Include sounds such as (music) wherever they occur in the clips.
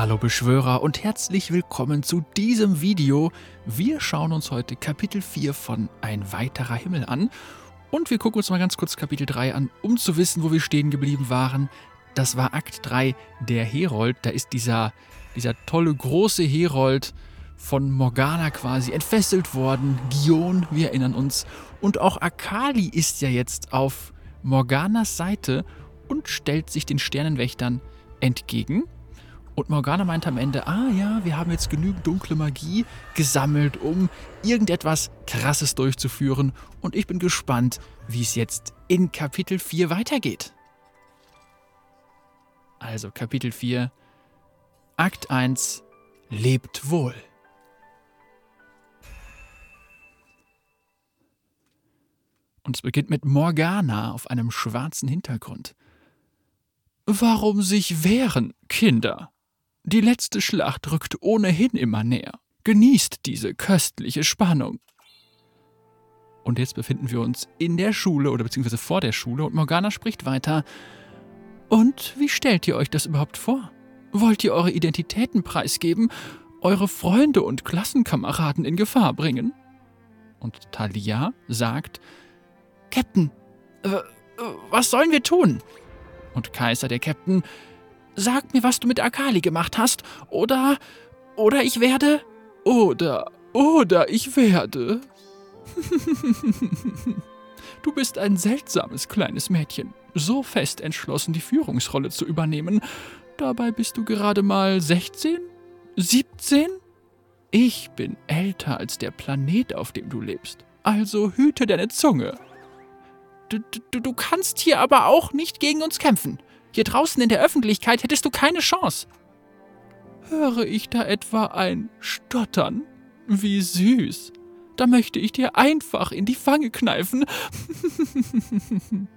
Hallo Beschwörer und herzlich willkommen zu diesem Video. Wir schauen uns heute Kapitel 4 von Ein weiterer Himmel an und wir gucken uns mal ganz kurz Kapitel 3 an, um zu wissen, wo wir stehen geblieben waren. Das war Akt 3, der Herold. Da ist dieser, dieser tolle große Herold von Morgana quasi entfesselt worden. Gion, wir erinnern uns. Und auch Akali ist ja jetzt auf Morganas Seite und stellt sich den Sternenwächtern entgegen. Und Morgana meint am Ende, ah ja, wir haben jetzt genügend dunkle Magie gesammelt, um irgendetwas Krasses durchzuführen. Und ich bin gespannt, wie es jetzt in Kapitel 4 weitergeht. Also Kapitel 4, Akt 1, lebt wohl. Und es beginnt mit Morgana auf einem schwarzen Hintergrund. Warum sich wehren, Kinder? Die letzte Schlacht rückt ohnehin immer näher. Genießt diese köstliche Spannung. Und jetzt befinden wir uns in der Schule oder beziehungsweise vor der Schule und Morgana spricht weiter. Und wie stellt ihr euch das überhaupt vor? Wollt ihr eure Identitäten preisgeben, eure Freunde und Klassenkameraden in Gefahr bringen? Und Talia sagt, Captain, äh, was sollen wir tun? Und Kaiser, der Captain, Sag mir, was du mit Akali gemacht hast, oder. Oder ich werde. Oder. Oder ich werde. (laughs) du bist ein seltsames kleines Mädchen, so fest entschlossen, die Führungsrolle zu übernehmen. Dabei bist du gerade mal 16? 17? Ich bin älter als der Planet, auf dem du lebst. Also hüte deine Zunge. Du, du, du kannst hier aber auch nicht gegen uns kämpfen. Hier draußen in der Öffentlichkeit hättest du keine Chance. Höre ich da etwa ein Stottern? Wie süß. Da möchte ich dir einfach in die Fange kneifen. (laughs)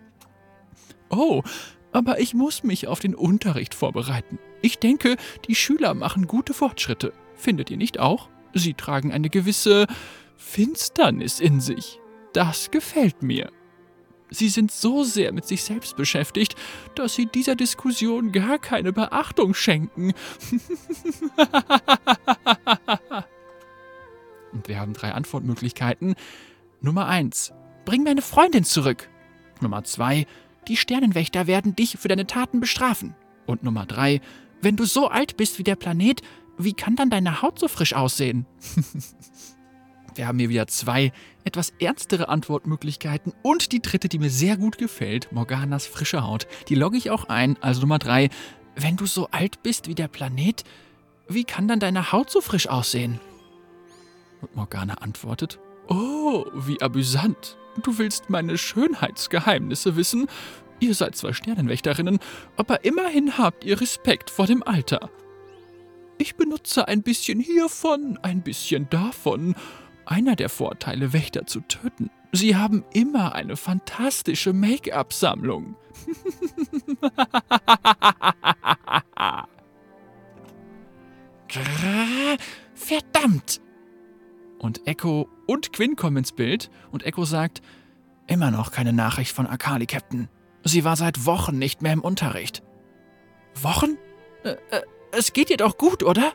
oh, aber ich muss mich auf den Unterricht vorbereiten. Ich denke, die Schüler machen gute Fortschritte. Findet ihr nicht auch? Sie tragen eine gewisse Finsternis in sich. Das gefällt mir. Sie sind so sehr mit sich selbst beschäftigt, dass sie dieser Diskussion gar keine Beachtung schenken. (laughs) Und wir haben drei Antwortmöglichkeiten. Nummer eins: Bring meine Freundin zurück. Nummer zwei: Die Sternenwächter werden dich für deine Taten bestrafen. Und Nummer drei: Wenn du so alt bist wie der Planet, wie kann dann deine Haut so frisch aussehen? (laughs) Wir haben hier wieder zwei etwas ernstere Antwortmöglichkeiten und die dritte, die mir sehr gut gefällt, Morganas frische Haut. Die logge ich auch ein. Also Nummer drei. Wenn du so alt bist wie der Planet, wie kann dann deine Haut so frisch aussehen? Und Morgana antwortet: Oh, wie amüsant. Du willst meine Schönheitsgeheimnisse wissen? Ihr seid zwar Sternenwächterinnen, aber immerhin habt ihr Respekt vor dem Alter. Ich benutze ein bisschen hiervon, ein bisschen davon einer der Vorteile, Wächter zu töten. Sie haben immer eine fantastische Make-up-Sammlung. (laughs) Verdammt! Und Echo und Quinn kommen ins Bild und Echo sagt, immer noch keine Nachricht von Akali, Captain. Sie war seit Wochen nicht mehr im Unterricht. Wochen? Äh, äh, es geht ihr doch gut, oder?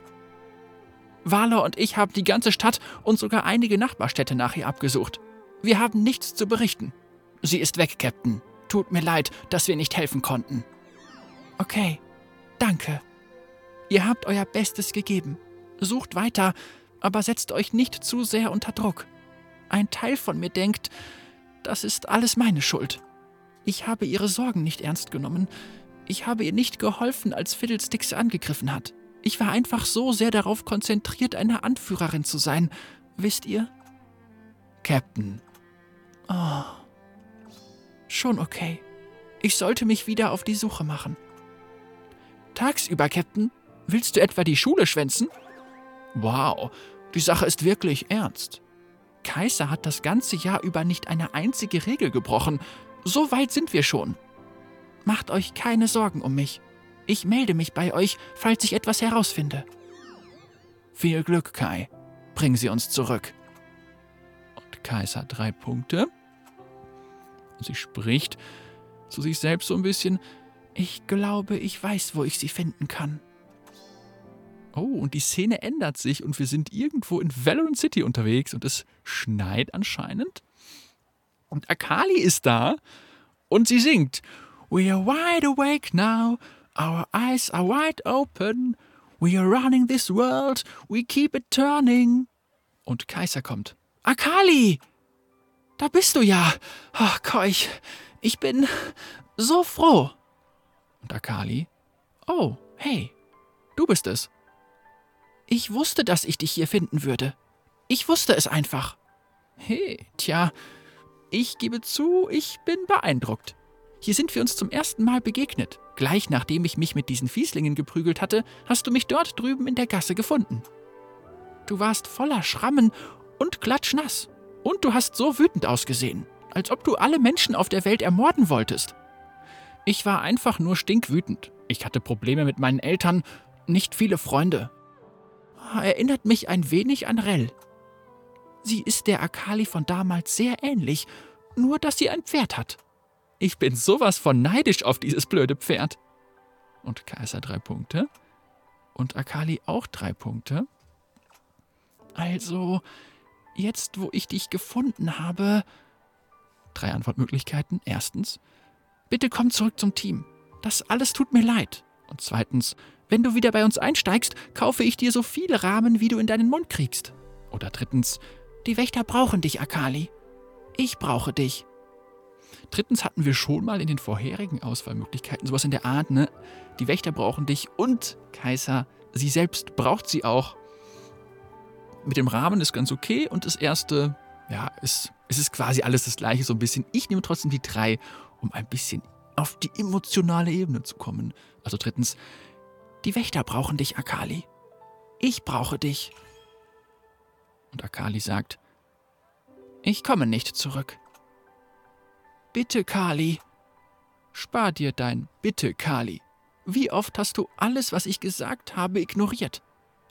Valor und ich haben die ganze Stadt und sogar einige Nachbarstädte nach ihr abgesucht. Wir haben nichts zu berichten. Sie ist weg, Captain. Tut mir leid, dass wir nicht helfen konnten. Okay, danke. Ihr habt euer Bestes gegeben. Sucht weiter, aber setzt euch nicht zu sehr unter Druck. Ein Teil von mir denkt, das ist alles meine Schuld. Ich habe ihre Sorgen nicht ernst genommen. Ich habe ihr nicht geholfen, als Fiddlesticks angegriffen hat. Ich war einfach so sehr darauf konzentriert, eine Anführerin zu sein. Wisst ihr? Captain. Oh. Schon okay. Ich sollte mich wieder auf die Suche machen. Tagsüber, Captain. Willst du etwa die Schule schwänzen? Wow, die Sache ist wirklich ernst. Kaiser hat das ganze Jahr über nicht eine einzige Regel gebrochen. So weit sind wir schon. Macht euch keine Sorgen um mich. Ich melde mich bei euch, falls ich etwas herausfinde. Viel Glück, Kai. Bring sie uns zurück. Und Kaiser drei Punkte. Sie spricht zu sich selbst so ein bisschen. Ich glaube, ich weiß, wo ich sie finden kann. Oh, und die Szene ändert sich und wir sind irgendwo in Valorant City unterwegs und es schneit anscheinend. Und Akali ist da und sie singt We are wide awake now, our eyes are wide open, we are running this world, we keep it turning. Und Kaiser kommt. Akali! Da bist du ja. Ach, Keuch, ich bin so froh. Und Akali. Oh, hey, du bist es. Ich wusste, dass ich dich hier finden würde. Ich wusste es einfach. Hey, tja, ich gebe zu, ich bin beeindruckt. Hier sind wir uns zum ersten Mal begegnet. Gleich nachdem ich mich mit diesen Fieslingen geprügelt hatte, hast du mich dort drüben in der Gasse gefunden. Du warst voller Schrammen und klatschnass. Und du hast so wütend ausgesehen, als ob du alle Menschen auf der Welt ermorden wolltest. Ich war einfach nur stinkwütend. Ich hatte Probleme mit meinen Eltern, nicht viele Freunde. Erinnert mich ein wenig an Rell. Sie ist der Akali von damals sehr ähnlich, nur dass sie ein Pferd hat. Ich bin sowas von neidisch auf dieses blöde Pferd. Und Kaiser drei Punkte. Und Akali auch drei Punkte. Also, jetzt wo ich dich gefunden habe. Drei Antwortmöglichkeiten. Erstens, bitte komm zurück zum Team. Das alles tut mir leid. Und zweitens, wenn du wieder bei uns einsteigst, kaufe ich dir so viele Rahmen, wie du in deinen Mund kriegst. Oder drittens, die Wächter brauchen dich, Akali. Ich brauche dich. Drittens hatten wir schon mal in den vorherigen Auswahlmöglichkeiten sowas in der Art, ne? Die Wächter brauchen dich und Kaiser, sie selbst braucht sie auch. Mit dem Rahmen ist ganz okay und das erste, ja, ist, es ist quasi alles das gleiche, so ein bisschen. Ich nehme trotzdem die drei, um ein bisschen auf die emotionale Ebene zu kommen. Also drittens, die Wächter brauchen dich, Akali. Ich brauche dich. Und Akali sagt, ich komme nicht zurück. Bitte, Kali. Spar dir dein Bitte, Kali. Wie oft hast du alles, was ich gesagt habe, ignoriert?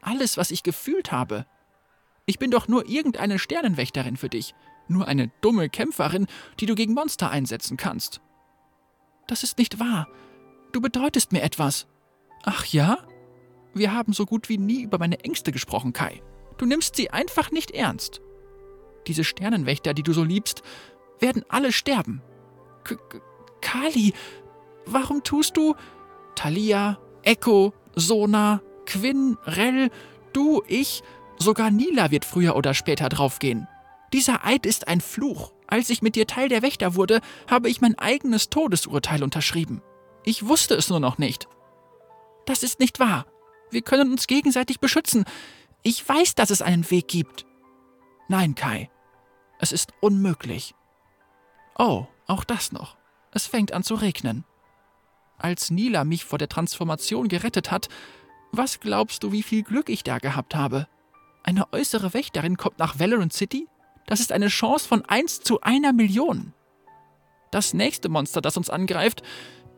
Alles, was ich gefühlt habe? Ich bin doch nur irgendeine Sternenwächterin für dich, nur eine dumme Kämpferin, die du gegen Monster einsetzen kannst. Das ist nicht wahr. Du bedeutest mir etwas. Ach ja? Wir haben so gut wie nie über meine Ängste gesprochen, Kai. Du nimmst sie einfach nicht ernst. Diese Sternenwächter, die du so liebst, werden alle sterben. K Kali, warum tust du Thalia, Echo, Sona, Quinn, Rell, du, ich, sogar Nila wird früher oder später draufgehen. Dieser Eid ist ein Fluch. Als ich mit dir Teil der Wächter wurde, habe ich mein eigenes Todesurteil unterschrieben. Ich wusste es nur noch nicht. Das ist nicht wahr. Wir können uns gegenseitig beschützen. Ich weiß, dass es einen Weg gibt. Nein, Kai. Es ist unmöglich. Oh, auch das noch. Es fängt an zu regnen. Als Nila mich vor der Transformation gerettet hat, was glaubst du, wie viel Glück ich da gehabt habe? Eine äußere Wächterin kommt nach Valorant City? Das ist eine Chance von 1 zu einer Million. Das nächste Monster, das uns angreift,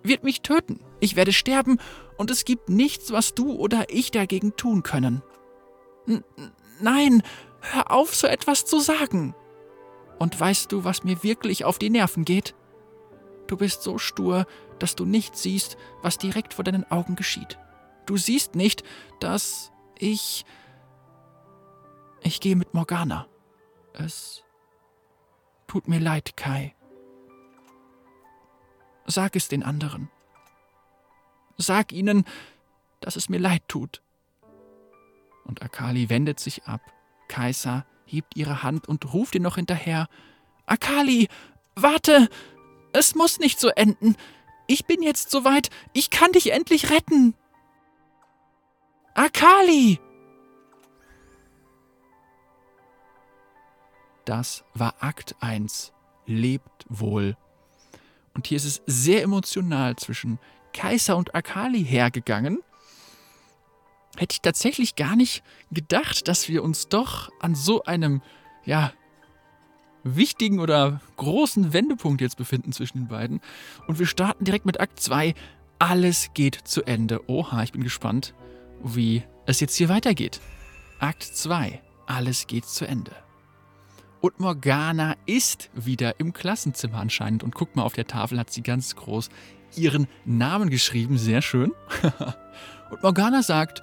wird mich töten. Ich werde sterben und es gibt nichts, was du oder ich dagegen tun können. N nein, hör auf, so etwas zu sagen. Und weißt du, was mir wirklich auf die Nerven geht? Du bist so stur, dass du nicht siehst, was direkt vor deinen Augen geschieht. Du siehst nicht, dass ich. Ich gehe mit Morgana. Es tut mir leid, Kai. Sag es den anderen. Sag ihnen, dass es mir leid tut. Und Akali wendet sich ab. Kaiser hebt ihre Hand und ruft ihr noch hinterher. Akali, warte! Es muss nicht so enden. Ich bin jetzt soweit. Ich kann dich endlich retten. Akali! Das war Akt 1. Lebt wohl. Und hier ist es sehr emotional zwischen Kaiser und Akali hergegangen hätte ich tatsächlich gar nicht gedacht, dass wir uns doch an so einem, ja, wichtigen oder großen Wendepunkt jetzt befinden zwischen den beiden. Und wir starten direkt mit Akt 2. Alles geht zu Ende. Oha, ich bin gespannt, wie es jetzt hier weitergeht. Akt 2. Alles geht zu Ende. Und Morgana ist wieder im Klassenzimmer anscheinend. Und guck mal, auf der Tafel hat sie ganz groß ihren Namen geschrieben. Sehr schön. (laughs) und Morgana sagt,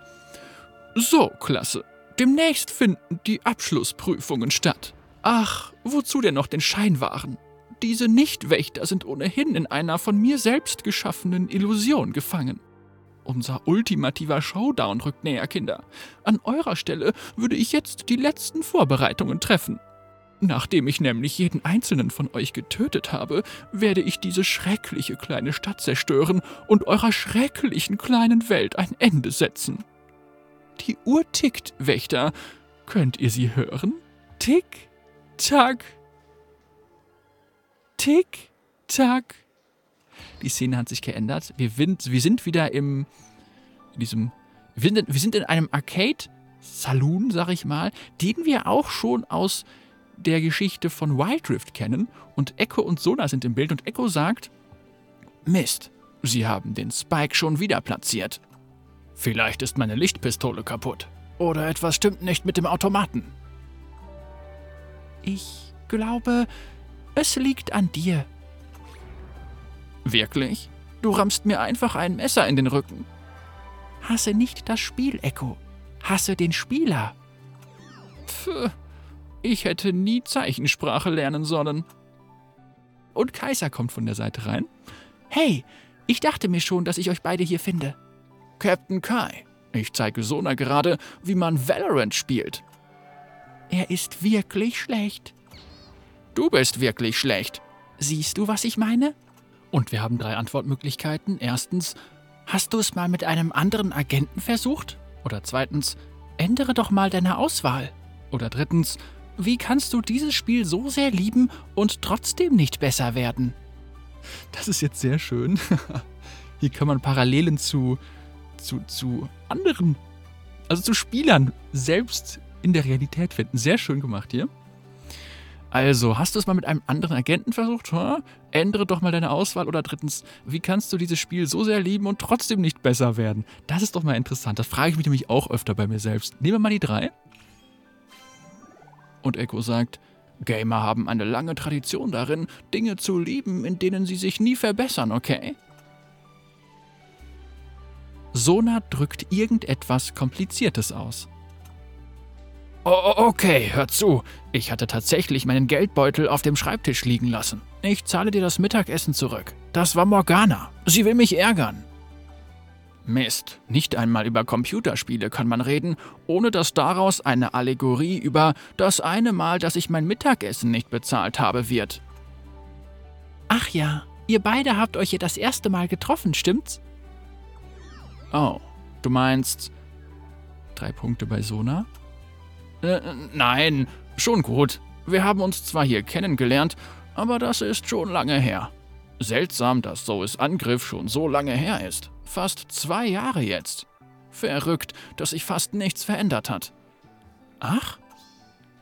So, Klasse. Demnächst finden die Abschlussprüfungen statt. Ach, wozu denn noch den Schein wahren? Diese Nichtwächter sind ohnehin in einer von mir selbst geschaffenen Illusion gefangen. Unser ultimativer Showdown rückt näher, Kinder. An eurer Stelle würde ich jetzt die letzten Vorbereitungen treffen. Nachdem ich nämlich jeden einzelnen von euch getötet habe, werde ich diese schreckliche kleine Stadt zerstören und eurer schrecklichen kleinen Welt ein Ende setzen. Die Uhr tickt, Wächter. Könnt ihr sie hören? Tick, tack. Tick, tack. Die Szene hat sich geändert. Wir, wir sind wieder im, in diesem, wir sind, wir sind in einem Arcade-Saloon, sag ich mal, den wir auch schon aus der Geschichte von Wild Rift kennen. Und Echo und Sona sind im Bild und Echo sagt, Mist, sie haben den Spike schon wieder platziert. Vielleicht ist meine Lichtpistole kaputt. Oder etwas stimmt nicht mit dem Automaten. Ich glaube, es liegt an dir. Wirklich? Du rammst mir einfach ein Messer in den Rücken. Hasse nicht das Spiel, Echo. Hasse den Spieler. Pff, ich hätte nie Zeichensprache lernen sollen. Und Kaiser kommt von der Seite rein. Hey, ich dachte mir schon, dass ich euch beide hier finde. Captain Kai, ich zeige Sona gerade, wie man Valorant spielt. Er ist wirklich schlecht. Du bist wirklich schlecht. Siehst du, was ich meine? Und wir haben drei Antwortmöglichkeiten. Erstens, hast du es mal mit einem anderen Agenten versucht? Oder zweitens, ändere doch mal deine Auswahl. Oder drittens, wie kannst du dieses Spiel so sehr lieben und trotzdem nicht besser werden? Das ist jetzt sehr schön. (laughs) Hier kann man Parallelen zu, zu, zu anderen, also zu Spielern selbst in der Realität finden. Sehr schön gemacht hier. Also, hast du es mal mit einem anderen Agenten versucht? Huh? Ändere doch mal deine Auswahl. Oder drittens, wie kannst du dieses Spiel so sehr lieben und trotzdem nicht besser werden? Das ist doch mal interessant. Das frage ich mich nämlich auch öfter bei mir selbst. Nehmen wir mal die drei. Und Echo sagt, Gamer haben eine lange Tradition darin, Dinge zu lieben, in denen sie sich nie verbessern, okay? Sona drückt irgendetwas Kompliziertes aus. Oh, okay, hör zu. Ich hatte tatsächlich meinen Geldbeutel auf dem Schreibtisch liegen lassen. Ich zahle dir das Mittagessen zurück. Das war Morgana. Sie will mich ärgern. Mist, nicht einmal über Computerspiele kann man reden, ohne dass daraus eine Allegorie über das eine Mal, dass ich mein Mittagessen nicht bezahlt habe, wird. Ach ja, ihr beide habt euch ja das erste Mal getroffen, stimmt's? Oh, du meinst drei Punkte bei Sona? Äh, nein, schon gut. Wir haben uns zwar hier kennengelernt, aber das ist schon lange her. Seltsam, dass Zoes Angriff schon so lange her ist. Fast zwei Jahre jetzt. Verrückt, dass sich fast nichts verändert hat. Ach?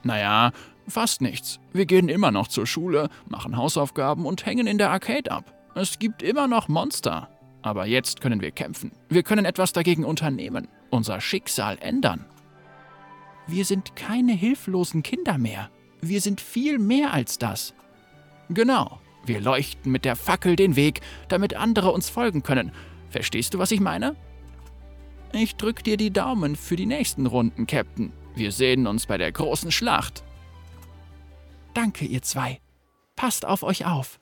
Naja, fast nichts. Wir gehen immer noch zur Schule, machen Hausaufgaben und hängen in der Arcade ab. Es gibt immer noch Monster. Aber jetzt können wir kämpfen. Wir können etwas dagegen unternehmen. Unser Schicksal ändern. Wir sind keine hilflosen Kinder mehr. Wir sind viel mehr als das. Genau. Wir leuchten mit der Fackel den Weg, damit andere uns folgen können. Verstehst du, was ich meine? Ich drück dir die Daumen für die nächsten Runden, Captain. Wir sehen uns bei der großen Schlacht. Danke, ihr zwei. Passt auf euch auf.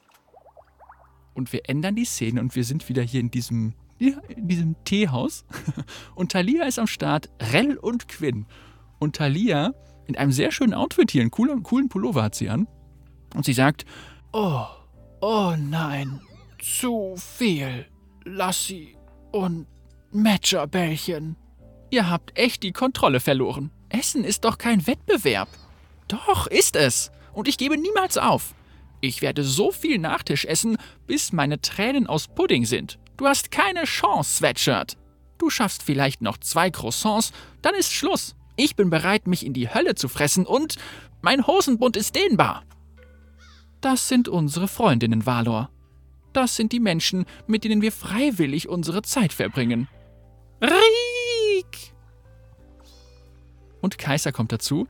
Und wir ändern die Szene und wir sind wieder hier in diesem, ja, in diesem Teehaus. (laughs) Und Talia ist am Start, Rell und Quinn. Und Talia in einem sehr schönen Outfit hier, einen coolen, coolen Pullover hat sie an. Und sie sagt, oh, oh nein, zu viel. Lassie und Matcherbällchen. Ihr habt echt die Kontrolle verloren. Essen ist doch kein Wettbewerb. Doch, ist es. Und ich gebe niemals auf. Ich werde so viel Nachtisch essen, bis meine Tränen aus Pudding sind. Du hast keine Chance, Sweatshirt. Du schaffst vielleicht noch zwei Croissants, dann ist Schluss. Ich bin bereit, mich in die Hölle zu fressen und mein Hosenbund ist dehnbar. Das sind unsere Freundinnen, Valor. Das sind die Menschen, mit denen wir freiwillig unsere Zeit verbringen. Riek! Und Kaiser kommt dazu.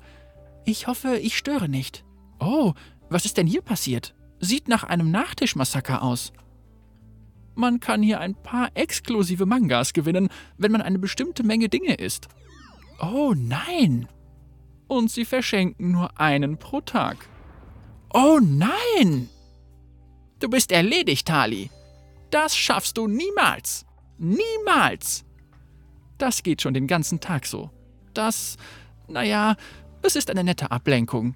Ich hoffe, ich störe nicht. Oh, was ist denn hier passiert? Sieht nach einem Nachtischmassaker aus. Man kann hier ein paar exklusive Mangas gewinnen, wenn man eine bestimmte Menge Dinge isst. Oh nein! Und sie verschenken nur einen pro Tag. Oh nein! Du bist erledigt, Tali. Das schaffst du niemals. Niemals. Das geht schon den ganzen Tag so. Das, naja, es ist eine nette Ablenkung.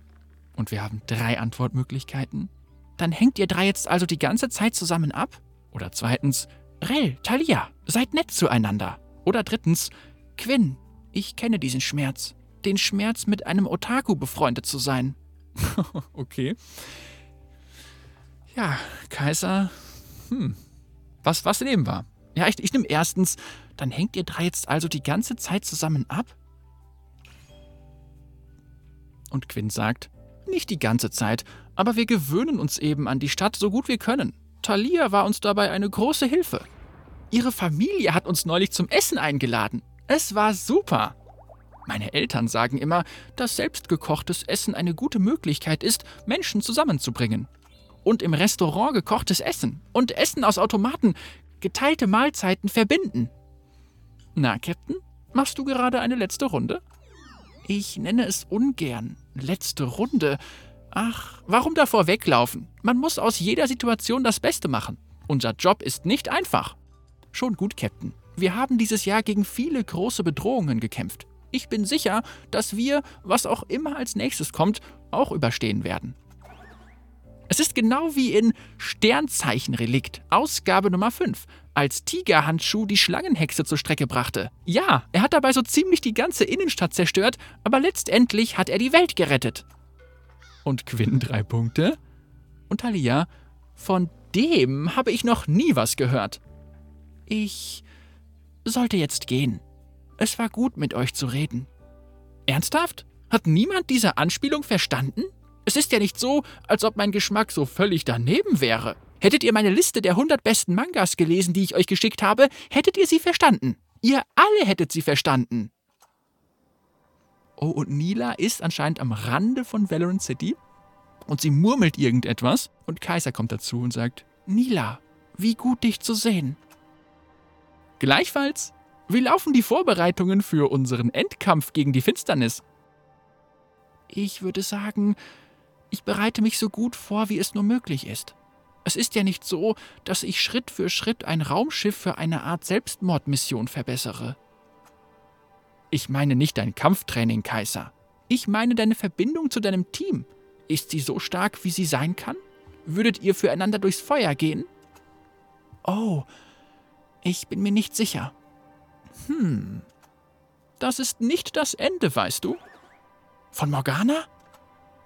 Und wir haben drei Antwortmöglichkeiten. Dann hängt ihr drei jetzt also die ganze Zeit zusammen ab? Oder zweitens, Rell, Talia, seid nett zueinander. Oder drittens, Quinn, ich kenne diesen Schmerz. Den Schmerz, mit einem Otaku befreundet zu sein. (laughs) okay. Ja, Kaiser. Hm. Was, was nehmen wir? Ja, ich, ich nehme erstens, dann hängt ihr drei jetzt also die ganze Zeit zusammen ab? Und Quinn sagt, nicht die ganze Zeit, aber wir gewöhnen uns eben an die Stadt so gut wir können. Thalia war uns dabei eine große Hilfe. Ihre Familie hat uns neulich zum Essen eingeladen. Es war super. Meine Eltern sagen immer, dass selbstgekochtes Essen eine gute Möglichkeit ist, Menschen zusammenzubringen. Und im Restaurant gekochtes Essen und Essen aus Automaten, geteilte Mahlzeiten verbinden. Na, Captain, machst du gerade eine letzte Runde? Ich nenne es ungern letzte Runde. Ach, warum davor weglaufen? Man muss aus jeder Situation das Beste machen. Unser Job ist nicht einfach. Schon gut, Captain. Wir haben dieses Jahr gegen viele große Bedrohungen gekämpft. Ich bin sicher, dass wir, was auch immer als nächstes kommt, auch überstehen werden. Es ist genau wie in Sternzeichenrelikt, Ausgabe Nummer 5, als Tigerhandschuh die Schlangenhexe zur Strecke brachte. Ja, er hat dabei so ziemlich die ganze Innenstadt zerstört, aber letztendlich hat er die Welt gerettet. Und Quinn (laughs) drei Punkte. Und Talia, von dem habe ich noch nie was gehört. Ich sollte jetzt gehen. Es war gut, mit euch zu reden. Ernsthaft? Hat niemand diese Anspielung verstanden? Es ist ja nicht so, als ob mein Geschmack so völlig daneben wäre. Hättet ihr meine Liste der 100 besten Mangas gelesen, die ich euch geschickt habe, hättet ihr sie verstanden. Ihr alle hättet sie verstanden. Oh, und Nila ist anscheinend am Rande von Valorant City und sie murmelt irgendetwas und Kaiser kommt dazu und sagt, Nila, wie gut dich zu sehen. Gleichfalls, wie laufen die Vorbereitungen für unseren Endkampf gegen die Finsternis? Ich würde sagen, ich bereite mich so gut vor, wie es nur möglich ist. Es ist ja nicht so, dass ich Schritt für Schritt ein Raumschiff für eine Art Selbstmordmission verbessere. Ich meine nicht dein Kampftraining, Kaiser. Ich meine deine Verbindung zu deinem Team. Ist sie so stark, wie sie sein kann? Würdet ihr füreinander durchs Feuer gehen? Oh, ich bin mir nicht sicher. Hm. Das ist nicht das Ende, weißt du? Von Morgana?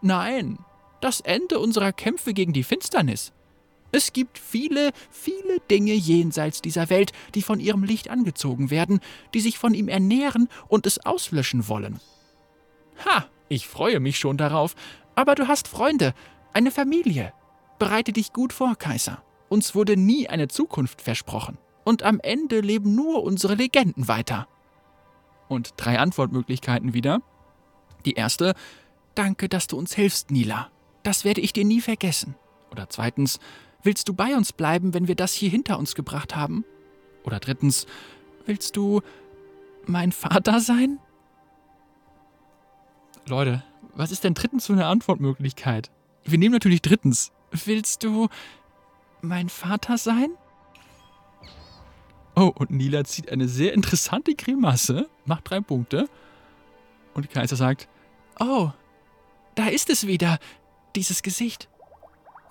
Nein, das Ende unserer Kämpfe gegen die Finsternis. Es gibt viele, viele Dinge jenseits dieser Welt, die von ihrem Licht angezogen werden, die sich von ihm ernähren und es auslöschen wollen. Ha, ich freue mich schon darauf. Aber du hast Freunde, eine Familie. Bereite dich gut vor, Kaiser. Uns wurde nie eine Zukunft versprochen. Und am Ende leben nur unsere Legenden weiter. Und drei Antwortmöglichkeiten wieder. Die erste, danke, dass du uns hilfst, Nila. Das werde ich dir nie vergessen. Oder zweitens, willst du bei uns bleiben, wenn wir das hier hinter uns gebracht haben? Oder drittens, willst du mein Vater sein? Leute, was ist denn drittens für eine Antwortmöglichkeit? Wir nehmen natürlich drittens. Willst du mein Vater sein? Oh, und Nila zieht eine sehr interessante Grimasse, macht drei Punkte. Und Kaiser sagt, oh, da ist es wieder, dieses Gesicht.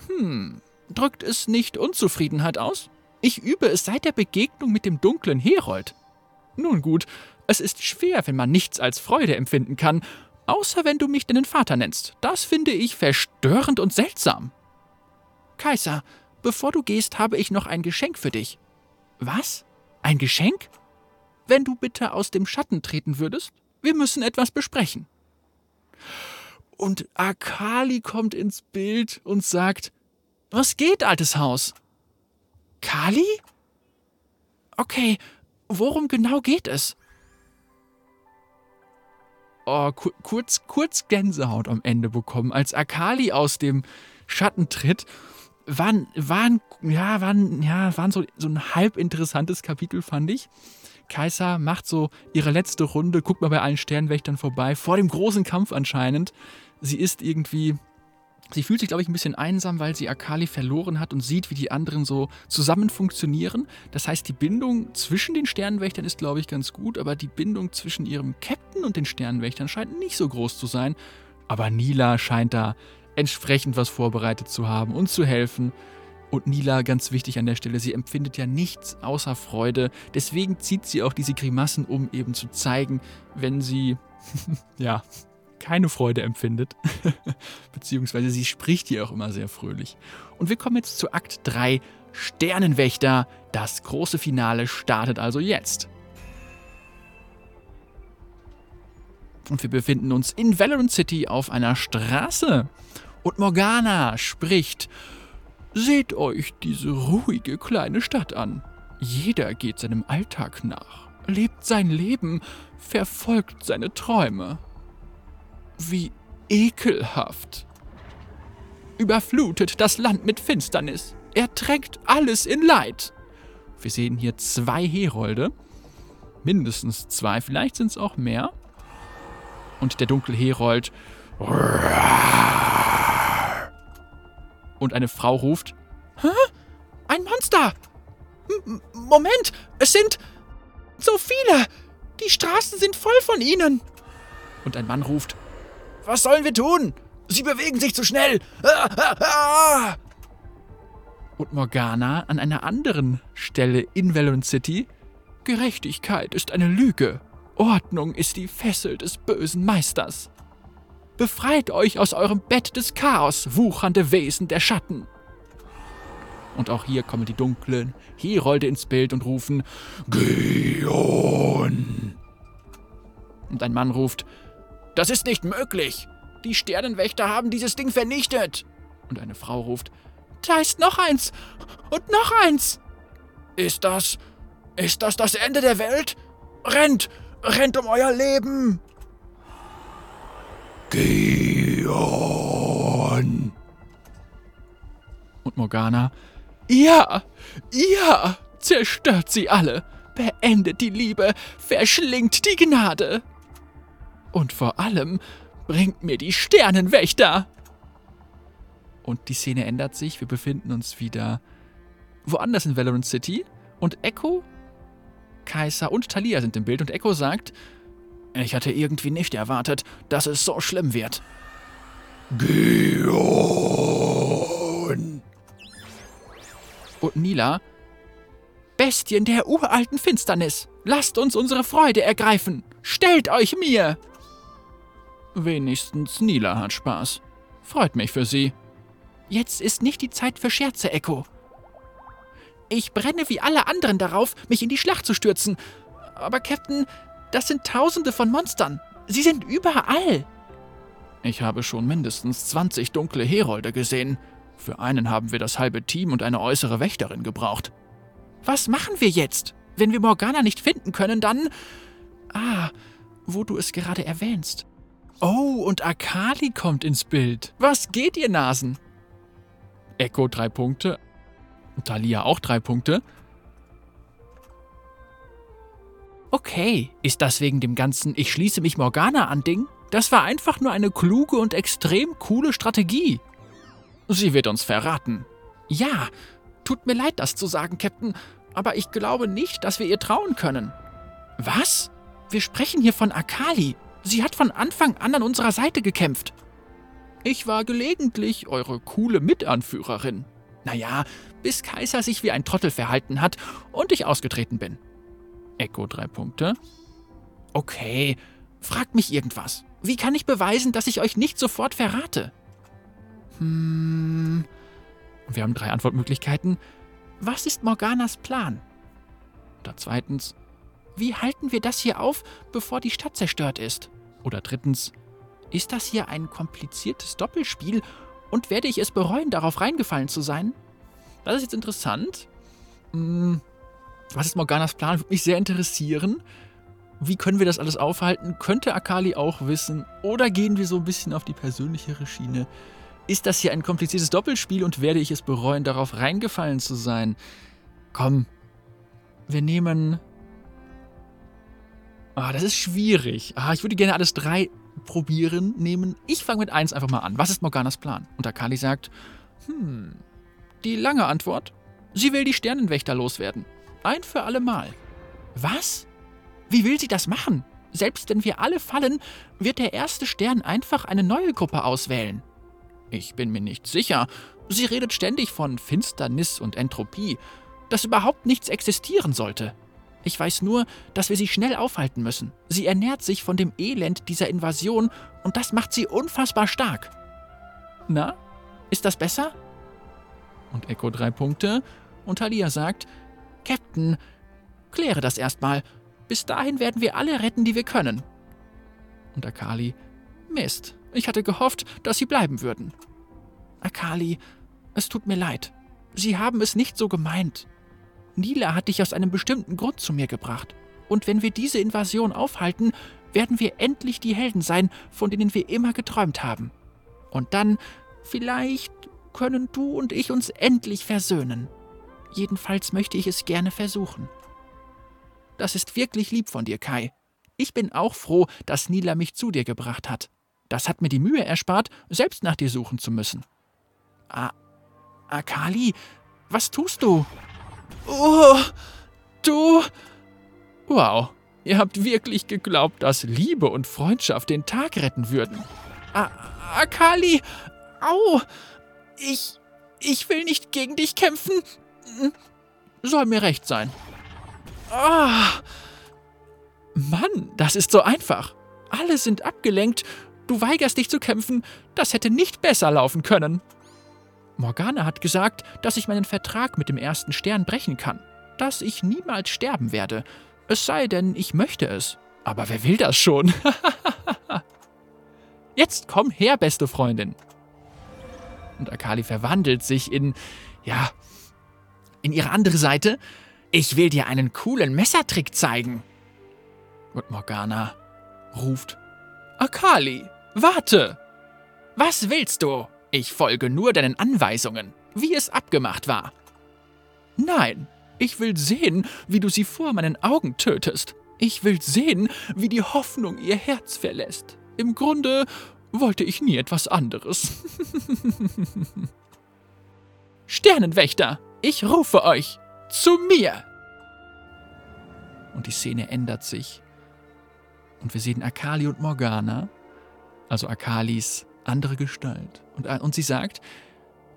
Hm, drückt es nicht Unzufriedenheit aus? Ich übe es seit der Begegnung mit dem dunklen Herold. Nun gut, es ist schwer, wenn man nichts als Freude empfinden kann, außer wenn du mich deinen Vater nennst. Das finde ich verstörend und seltsam. Kaiser, bevor du gehst, habe ich noch ein Geschenk für dich. Was? Ein Geschenk? Wenn du bitte aus dem Schatten treten würdest, wir müssen etwas besprechen. Und Akali kommt ins Bild und sagt, was geht, altes Haus? Kali? Okay, worum genau geht es? Oh, kurz, kurz Gänsehaut am Ende bekommen, als Akali aus dem Schatten tritt. Waren, waren, ja, waren, ja, waren so, so ein halb interessantes Kapitel, fand ich. Kaiser macht so ihre letzte Runde, guckt mal bei allen Sternwächtern vorbei, vor dem großen Kampf anscheinend. Sie ist irgendwie Sie fühlt sich, glaube ich, ein bisschen einsam, weil sie Akali verloren hat und sieht, wie die anderen so zusammen funktionieren. Das heißt, die Bindung zwischen den Sternwächtern ist, glaube ich, ganz gut, aber die Bindung zwischen ihrem Captain und den Sternwächtern scheint nicht so groß zu sein. Aber Nila scheint da entsprechend was vorbereitet zu haben und zu helfen. Und Nila, ganz wichtig an der Stelle, sie empfindet ja nichts außer Freude. Deswegen zieht sie auch diese Grimassen, um eben zu zeigen, wenn sie, (laughs) ja, keine Freude empfindet. (laughs) Beziehungsweise sie spricht hier auch immer sehr fröhlich. Und wir kommen jetzt zu Akt 3, Sternenwächter. Das große Finale startet also jetzt. Und wir befinden uns in Valorant City auf einer Straße. Und Morgana spricht: Seht euch diese ruhige kleine Stadt an. Jeder geht seinem Alltag nach, lebt sein Leben, verfolgt seine Träume. Wie ekelhaft. Überflutet das Land mit Finsternis. Er trägt alles in Leid. Wir sehen hier zwei Herolde. Mindestens zwei, vielleicht sind es auch mehr. Und der dunkle Herold. Und eine Frau ruft: Hä? Ein Monster! M Moment! Es sind so viele! Die Straßen sind voll von ihnen! Und ein Mann ruft: was sollen wir tun? Sie bewegen sich zu schnell. Ah, ah, ah. Und Morgana an einer anderen Stelle in Valorant City. Gerechtigkeit ist eine Lüge. Ordnung ist die Fessel des bösen Meisters. Befreit euch aus eurem Bett des Chaos, wuchernde Wesen der Schatten. Und auch hier kommen die dunklen Herolde ins Bild und rufen Gion. Und ein Mann ruft das ist nicht möglich. Die Sternenwächter haben dieses Ding vernichtet. Und eine Frau ruft, da ist noch eins und noch eins. Ist das, ist das das Ende der Welt? Rennt, rennt um euer Leben. Geon. Und Morgana, ja, ja, zerstört sie alle, beendet die Liebe, verschlingt die Gnade. Und vor allem bringt mir die Sternenwächter. Und die Szene ändert sich. Wir befinden uns wieder woanders in Valorant City. Und Echo, Kaiser und Talia sind im Bild. Und Echo sagt, ich hatte irgendwie nicht erwartet, dass es so schlimm wird. Gion. Und Nila, Bestien der uralten Finsternis, lasst uns unsere Freude ergreifen. Stellt euch mir! Wenigstens Nila hat Spaß. Freut mich für sie. Jetzt ist nicht die Zeit für Scherze, Echo. Ich brenne wie alle anderen darauf, mich in die Schlacht zu stürzen. Aber, Captain, das sind Tausende von Monstern. Sie sind überall. Ich habe schon mindestens 20 dunkle Herolde gesehen. Für einen haben wir das halbe Team und eine äußere Wächterin gebraucht. Was machen wir jetzt? Wenn wir Morgana nicht finden können, dann. Ah, wo du es gerade erwähnst. Oh, und Akali kommt ins Bild. Was geht, ihr Nasen? Echo drei Punkte. Talia auch drei Punkte. Okay, ist das wegen dem ganzen Ich schließe mich Morgana an Ding? Das war einfach nur eine kluge und extrem coole Strategie. Sie wird uns verraten. Ja, tut mir leid, das zu sagen, Captain, aber ich glaube nicht, dass wir ihr trauen können. Was? Wir sprechen hier von Akali, Sie hat von Anfang an an unserer Seite gekämpft. Ich war gelegentlich eure coole Mitanführerin. Naja, bis Kaiser sich wie ein Trottel verhalten hat und ich ausgetreten bin. Echo drei Punkte. Okay, fragt mich irgendwas. Wie kann ich beweisen, dass ich euch nicht sofort verrate? Hm. Wir haben drei Antwortmöglichkeiten. Was ist Morganas Plan? Oder zweitens, wie halten wir das hier auf, bevor die Stadt zerstört ist? Oder drittens, ist das hier ein kompliziertes Doppelspiel und werde ich es bereuen, darauf reingefallen zu sein? Das ist jetzt interessant. Hm, was ist Morganas Plan? Würde mich sehr interessieren. Wie können wir das alles aufhalten? Könnte Akali auch wissen? Oder gehen wir so ein bisschen auf die persönlichere Schiene? Ist das hier ein kompliziertes Doppelspiel und werde ich es bereuen, darauf reingefallen zu sein? Komm, wir nehmen Ah, das ist schwierig. Ah, ich würde gerne alles drei probieren, nehmen. Ich fange mit eins einfach mal an. Was ist Morganas Plan? Und Akali sagt, hm, die lange Antwort? Sie will die Sternenwächter loswerden. Ein für alle Mal. Was? Wie will sie das machen? Selbst wenn wir alle fallen, wird der erste Stern einfach eine neue Gruppe auswählen. Ich bin mir nicht sicher. Sie redet ständig von Finsternis und Entropie, dass überhaupt nichts existieren sollte. Ich weiß nur, dass wir sie schnell aufhalten müssen. Sie ernährt sich von dem Elend dieser Invasion und das macht sie unfassbar stark. Na, ist das besser? Und Echo drei Punkte und Talia sagt, Captain, kläre das erstmal. Bis dahin werden wir alle retten, die wir können. Und Akali, Mist, ich hatte gehofft, dass sie bleiben würden. Akali, es tut mir leid. Sie haben es nicht so gemeint. Nila hat dich aus einem bestimmten Grund zu mir gebracht. Und wenn wir diese Invasion aufhalten, werden wir endlich die Helden sein, von denen wir immer geträumt haben. Und dann, vielleicht, können du und ich uns endlich versöhnen. Jedenfalls möchte ich es gerne versuchen. Das ist wirklich lieb von dir, Kai. Ich bin auch froh, dass Nila mich zu dir gebracht hat. Das hat mir die Mühe erspart, selbst nach dir suchen zu müssen. Ah, Akali, was tust du? Oh, du. Wow, ihr habt wirklich geglaubt, dass Liebe und Freundschaft den Tag retten würden. Akali, au, ich, ich will nicht gegen dich kämpfen. Soll mir recht sein. Ah, Mann, das ist so einfach. Alle sind abgelenkt. Du weigerst dich zu kämpfen. Das hätte nicht besser laufen können. Morgana hat gesagt, dass ich meinen Vertrag mit dem ersten Stern brechen kann, dass ich niemals sterben werde, es sei denn, ich möchte es. Aber wer will das schon? (laughs) Jetzt komm her, beste Freundin. Und Akali verwandelt sich in, ja, in ihre andere Seite. Ich will dir einen coolen Messertrick zeigen. Und Morgana ruft: Akali, warte! Was willst du? Ich folge nur deinen Anweisungen, wie es abgemacht war. Nein, ich will sehen, wie du sie vor meinen Augen tötest. Ich will sehen, wie die Hoffnung ihr Herz verlässt. Im Grunde wollte ich nie etwas anderes. (laughs) Sternenwächter, ich rufe euch zu mir. Und die Szene ändert sich. Und wir sehen Akali und Morgana, also Akalis andere Gestalt. Und, äh, und sie sagt,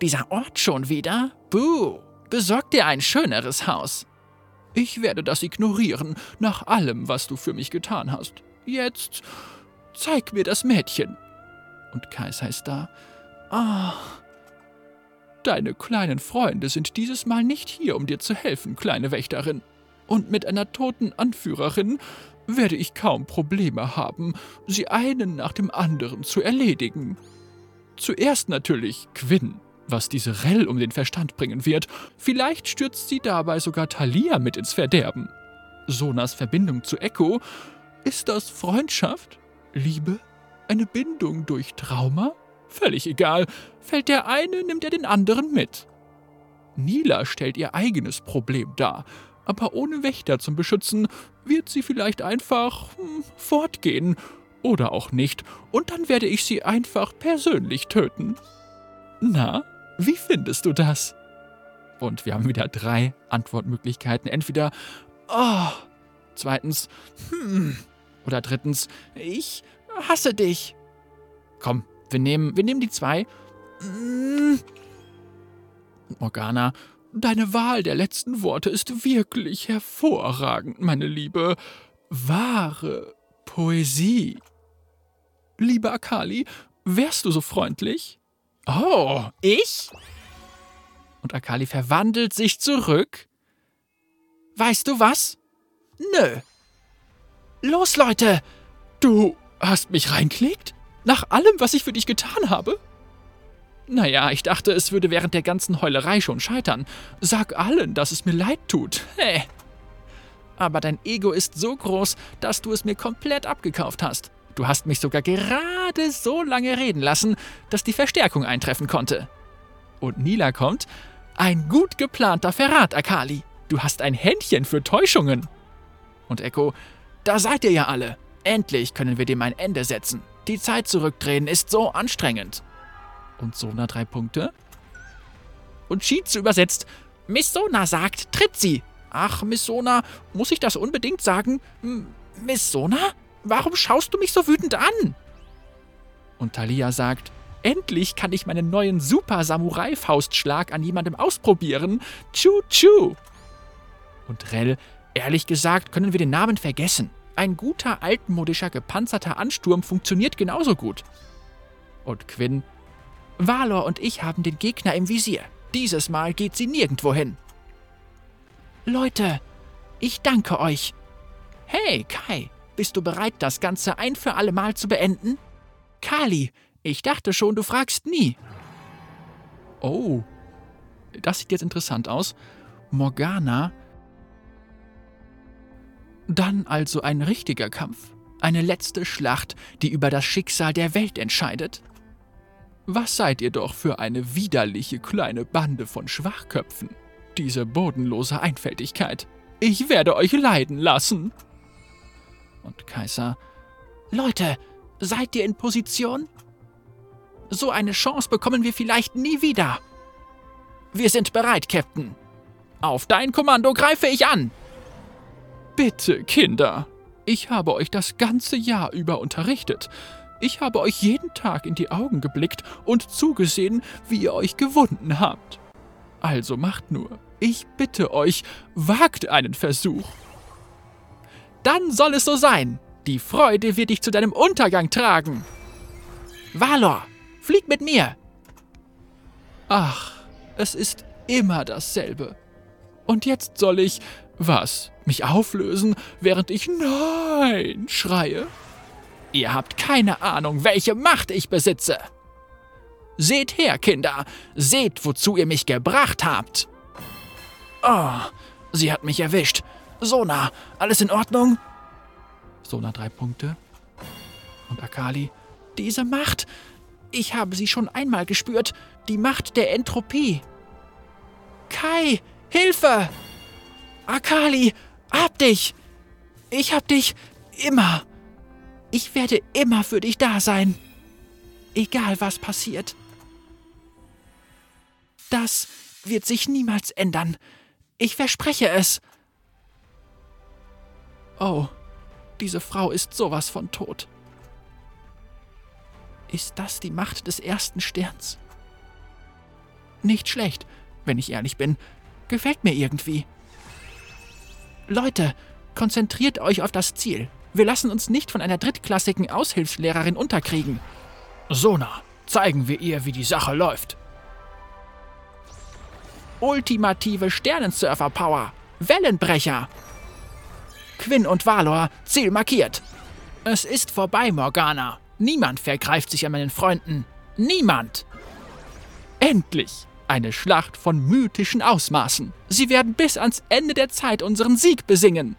dieser Ort schon wieder? Buh, besorg dir ein schöneres Haus. Ich werde das ignorieren, nach allem, was du für mich getan hast. Jetzt zeig mir das Mädchen. Und Kais heißt da, ah, deine kleinen Freunde sind dieses Mal nicht hier, um dir zu helfen, kleine Wächterin. Und mit einer toten Anführerin werde ich kaum Probleme haben, sie einen nach dem anderen zu erledigen. Zuerst natürlich Quinn, was diese Rell um den Verstand bringen wird. Vielleicht stürzt sie dabei sogar Thalia mit ins Verderben. Sonas Verbindung zu Echo, ist das Freundschaft? Liebe? Eine Bindung durch Trauma? Völlig egal. Fällt der eine, nimmt er den anderen mit. Nila stellt ihr eigenes Problem dar aber ohne Wächter zum Beschützen wird sie vielleicht einfach hm, fortgehen. Oder auch nicht, und dann werde ich sie einfach persönlich töten. Na, wie findest du das? Und wir haben wieder drei Antwortmöglichkeiten. Entweder, oh, zweitens, hm, oder drittens, ich hasse dich. Komm, wir nehmen, wir nehmen die zwei. Hm. Morgana, Deine Wahl der letzten Worte ist wirklich hervorragend, meine Liebe. Wahre Poesie. Liebe Akali, wärst du so freundlich? Oh, ich? Und Akali verwandelt sich zurück. Weißt du was? Nö. Los, Leute! Du hast mich reinklickt? Nach allem, was ich für dich getan habe? Naja, ich dachte, es würde während der ganzen Heulerei schon scheitern. Sag allen, dass es mir leid tut. Hey. Aber dein Ego ist so groß, dass du es mir komplett abgekauft hast. Du hast mich sogar gerade so lange reden lassen, dass die Verstärkung eintreffen konnte. Und Nila kommt. Ein gut geplanter Verrat, Akali. Du hast ein Händchen für Täuschungen. Und Echo. da seid ihr ja alle. Endlich können wir dem ein Ende setzen. Die Zeit zurückdrehen ist so anstrengend. Und Sona drei Punkte. Und Shizu übersetzt, Miss Sona sagt, tritt sie. Ach, Miss Sona, muss ich das unbedingt sagen? M Miss Sona? Warum schaust du mich so wütend an? Und Talia sagt, endlich kann ich meinen neuen Super-Samurai-Faustschlag an jemandem ausprobieren. Tschu-tschu. Und Rell, ehrlich gesagt, können wir den Namen vergessen. Ein guter, altmodischer, gepanzerter Ansturm funktioniert genauso gut. Und Quinn, Valor und ich haben den Gegner im Visier. Dieses Mal geht sie nirgendwo hin. Leute, ich danke euch. Hey, Kai, bist du bereit, das Ganze ein für alle Mal zu beenden? Kali, ich dachte schon, du fragst nie. Oh, das sieht jetzt interessant aus. Morgana dann also ein richtiger Kampf, eine letzte Schlacht, die über das Schicksal der Welt entscheidet. Was seid ihr doch für eine widerliche kleine Bande von Schwachköpfen? Diese bodenlose Einfältigkeit. Ich werde euch leiden lassen. Und Kaiser, Leute, seid ihr in Position? So eine Chance bekommen wir vielleicht nie wieder. Wir sind bereit, Captain. Auf dein Kommando greife ich an. Bitte, Kinder, ich habe euch das ganze Jahr über unterrichtet. Ich habe euch jeden Tag in die Augen geblickt und zugesehen, wie ihr euch gewunden habt. Also macht nur, ich bitte euch, wagt einen Versuch. Dann soll es so sein. Die Freude wird dich zu deinem Untergang tragen. Valor, flieg mit mir. Ach, es ist immer dasselbe. Und jetzt soll ich, was, mich auflösen, während ich Nein schreie? Ihr habt keine Ahnung, welche Macht ich besitze. Seht her, Kinder, seht, wozu ihr mich gebracht habt. Oh, sie hat mich erwischt. Sona, alles in Ordnung? Sona drei Punkte. Und Akali, diese Macht, ich habe sie schon einmal gespürt, die Macht der Entropie. Kai, Hilfe! Akali, hab dich! Ich hab dich immer! Ich werde immer für dich da sein. Egal was passiert. Das wird sich niemals ändern. Ich verspreche es. Oh, diese Frau ist sowas von tot. Ist das die Macht des ersten Sterns? Nicht schlecht, wenn ich ehrlich bin. Gefällt mir irgendwie. Leute, konzentriert euch auf das Ziel. Wir lassen uns nicht von einer drittklassigen Aushilfslehrerin unterkriegen. Sona, zeigen wir ihr, wie die Sache läuft. Ultimative Sternensurfer-Power. Wellenbrecher. Quinn und Valor, Ziel markiert. Es ist vorbei, Morgana. Niemand vergreift sich an meinen Freunden. Niemand. Endlich. Eine Schlacht von mythischen Ausmaßen. Sie werden bis ans Ende der Zeit unseren Sieg besingen.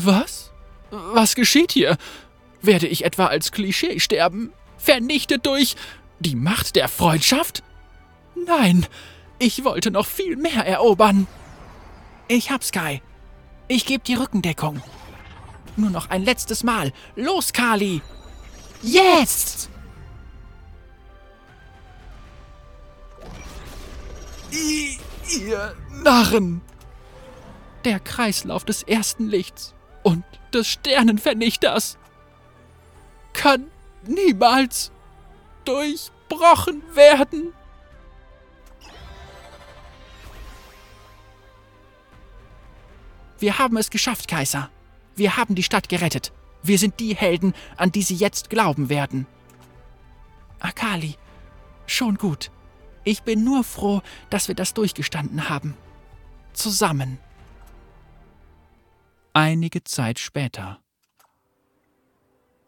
Was? Was geschieht hier? Werde ich etwa als Klischee sterben? Vernichtet durch die Macht der Freundschaft? Nein, ich wollte noch viel mehr erobern. Ich hab's, Kai. Ich geb die Rückendeckung. Nur noch ein letztes Mal. Los, Kali! Jetzt! ihr Narren! Der Kreislauf des ersten Lichts und des Sternenvernichters kann niemals durchbrochen werden. Wir haben es geschafft, Kaiser. Wir haben die Stadt gerettet. Wir sind die Helden, an die Sie jetzt glauben werden. Akali, schon gut. Ich bin nur froh, dass wir das durchgestanden haben. Zusammen. Einige Zeit später.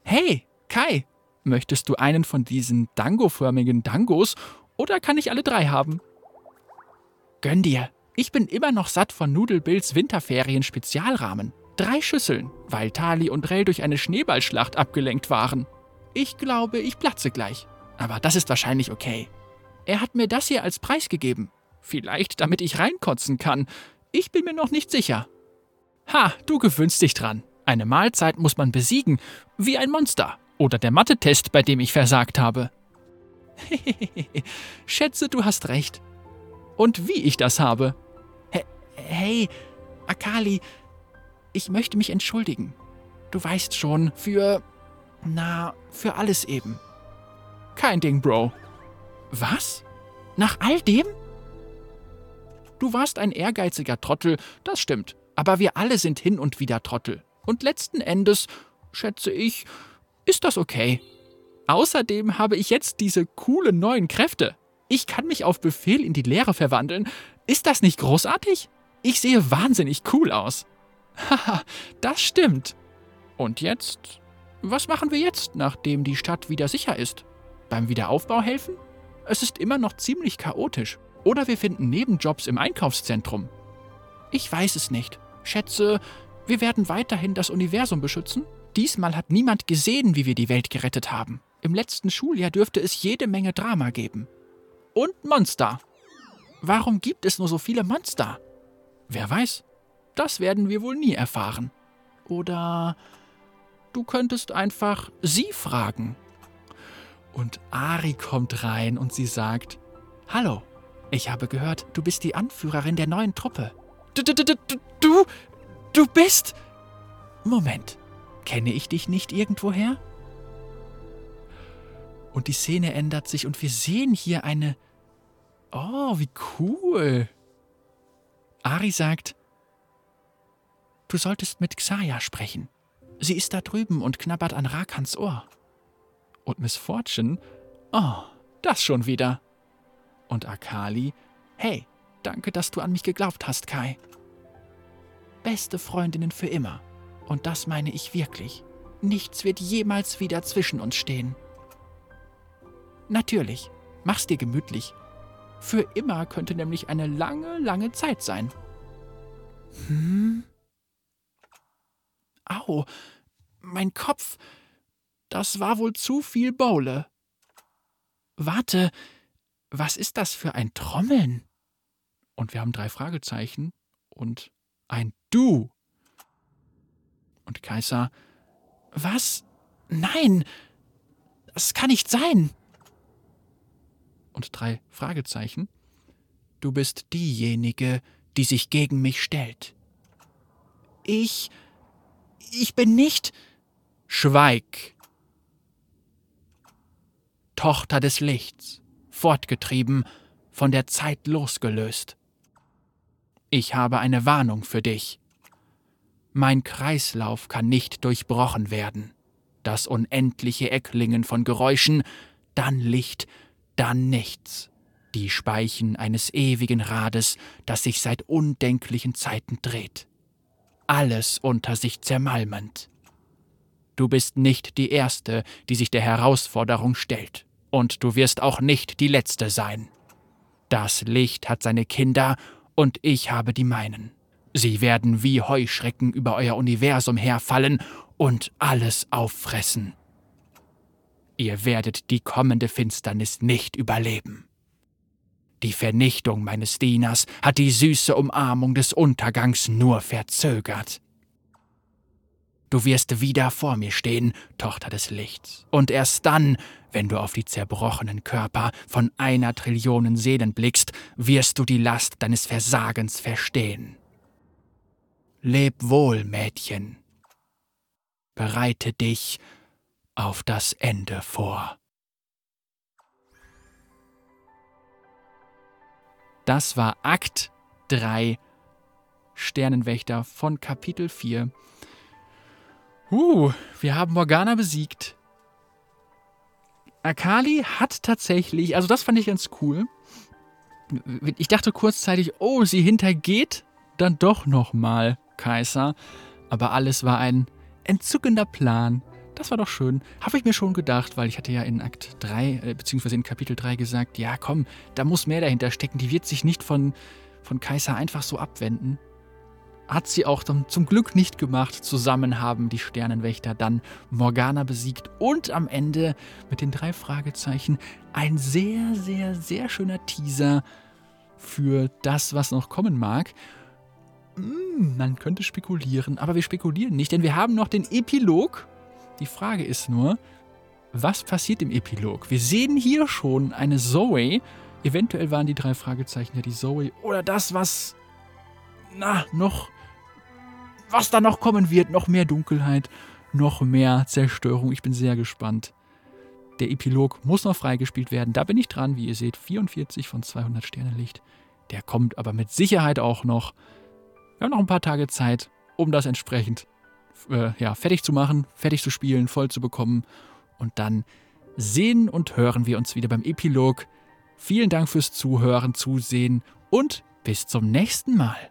Hey, Kai, möchtest du einen von diesen Dango-förmigen Dangos oder kann ich alle drei haben? Gönn dir. Ich bin immer noch satt von Nudelbills Winterferien Spezialrahmen. Drei Schüsseln, weil Tali und Rell durch eine Schneeballschlacht abgelenkt waren. Ich glaube, ich platze gleich. Aber das ist wahrscheinlich okay. Er hat mir das hier als Preis gegeben. Vielleicht, damit ich reinkotzen kann. Ich bin mir noch nicht sicher. Ha, du gewöhnst dich dran. Eine Mahlzeit muss man besiegen, wie ein Monster. Oder der Mathe-Test, bei dem ich versagt habe. (laughs) Schätze, du hast recht. Und wie ich das habe. He hey, Akali, ich möchte mich entschuldigen. Du weißt schon, für. Na, für alles eben. Kein Ding, Bro. Was? Nach all dem? Du warst ein ehrgeiziger Trottel, das stimmt. Aber wir alle sind hin und wieder Trottel. Und letzten Endes, schätze ich, ist das okay. Außerdem habe ich jetzt diese coolen neuen Kräfte. Ich kann mich auf Befehl in die Leere verwandeln. Ist das nicht großartig? Ich sehe wahnsinnig cool aus. (laughs) Haha, das stimmt. Und jetzt? Was machen wir jetzt, nachdem die Stadt wieder sicher ist? Beim Wiederaufbau helfen? Es ist immer noch ziemlich chaotisch. Oder wir finden Nebenjobs im Einkaufszentrum. Ich weiß es nicht. Schätze, wir werden weiterhin das Universum beschützen. Diesmal hat niemand gesehen, wie wir die Welt gerettet haben. Im letzten Schuljahr dürfte es jede Menge Drama geben. Und Monster. Warum gibt es nur so viele Monster? Wer weiß? Das werden wir wohl nie erfahren. Oder du könntest einfach sie fragen. Und Ari kommt rein und sie sagt: Hallo, ich habe gehört, du bist die Anführerin der neuen Truppe. Du, du, du, du, du bist. Moment, kenne ich dich nicht irgendwoher? Und die Szene ändert sich und wir sehen hier eine. Oh, wie cool. Ari sagt, du solltest mit Xaya sprechen. Sie ist da drüben und knabbert an Rakans Ohr. Und Miss Fortune, oh, das schon wieder. Und Akali, hey, danke, dass du an mich geglaubt hast, Kai. Beste Freundinnen für immer. Und das meine ich wirklich. Nichts wird jemals wieder zwischen uns stehen. Natürlich, mach's dir gemütlich. Für immer könnte nämlich eine lange, lange Zeit sein. Hm? Au, mein Kopf. Das war wohl zu viel Bowle. Warte, was ist das für ein Trommeln? Und wir haben drei Fragezeichen und ein Du. Und Kaiser, was? Nein, das kann nicht sein und drei Fragezeichen. Du bist diejenige, die sich gegen mich stellt. Ich. Ich bin nicht. Schweig. Tochter des Lichts, fortgetrieben, von der Zeit losgelöst. Ich habe eine Warnung für dich. Mein Kreislauf kann nicht durchbrochen werden. Das unendliche Ecklingen von Geräuschen, dann Licht, dann nichts. Die Speichen eines ewigen Rades, das sich seit undenklichen Zeiten dreht. Alles unter sich zermalmend. Du bist nicht die Erste, die sich der Herausforderung stellt. Und du wirst auch nicht die Letzte sein. Das Licht hat seine Kinder und ich habe die meinen. Sie werden wie Heuschrecken über euer Universum herfallen und alles auffressen. Ihr werdet die kommende Finsternis nicht überleben. Die Vernichtung meines Dieners hat die süße Umarmung des Untergangs nur verzögert. Du wirst wieder vor mir stehen, Tochter des Lichts, und erst dann, wenn du auf die zerbrochenen Körper von einer Trillionen Seelen blickst, wirst du die Last deines Versagens verstehen. Leb wohl, Mädchen. Bereite dich auf das Ende vor. Das war Akt 3 Sternenwächter von Kapitel 4. Uh, wir haben Morgana besiegt. Akali hat tatsächlich, also das fand ich ganz cool. Ich dachte kurzzeitig, oh, sie hintergeht dann doch nochmal Kaiser. Aber alles war ein entzückender Plan das war doch schön. Habe ich mir schon gedacht, weil ich hatte ja in Akt 3, äh, beziehungsweise in Kapitel 3 gesagt, ja komm, da muss mehr dahinter stecken. Die wird sich nicht von, von Kaiser einfach so abwenden. Hat sie auch zum Glück nicht gemacht. Zusammen haben die Sternenwächter dann Morgana besiegt und am Ende mit den drei Fragezeichen ein sehr, sehr, sehr schöner Teaser für das, was noch kommen mag. mm, man könnte spekulieren, aber wir spekulieren nicht, denn wir haben noch den Epilog. Die Frage ist nur, was passiert im Epilog? Wir sehen hier schon eine Zoe. Eventuell waren die drei Fragezeichen ja die Zoe oder das, was na, noch was da noch kommen wird, noch mehr Dunkelheit, noch mehr Zerstörung. Ich bin sehr gespannt. Der Epilog muss noch freigespielt werden. Da bin ich dran, wie ihr seht, 44 von 200 Sterne Licht. Der kommt aber mit Sicherheit auch noch. Wir haben noch ein paar Tage Zeit, um das entsprechend äh, ja, fertig zu machen, fertig zu spielen, voll zu bekommen. Und dann sehen und hören wir uns wieder beim Epilog. Vielen Dank fürs Zuhören, Zusehen und bis zum nächsten Mal.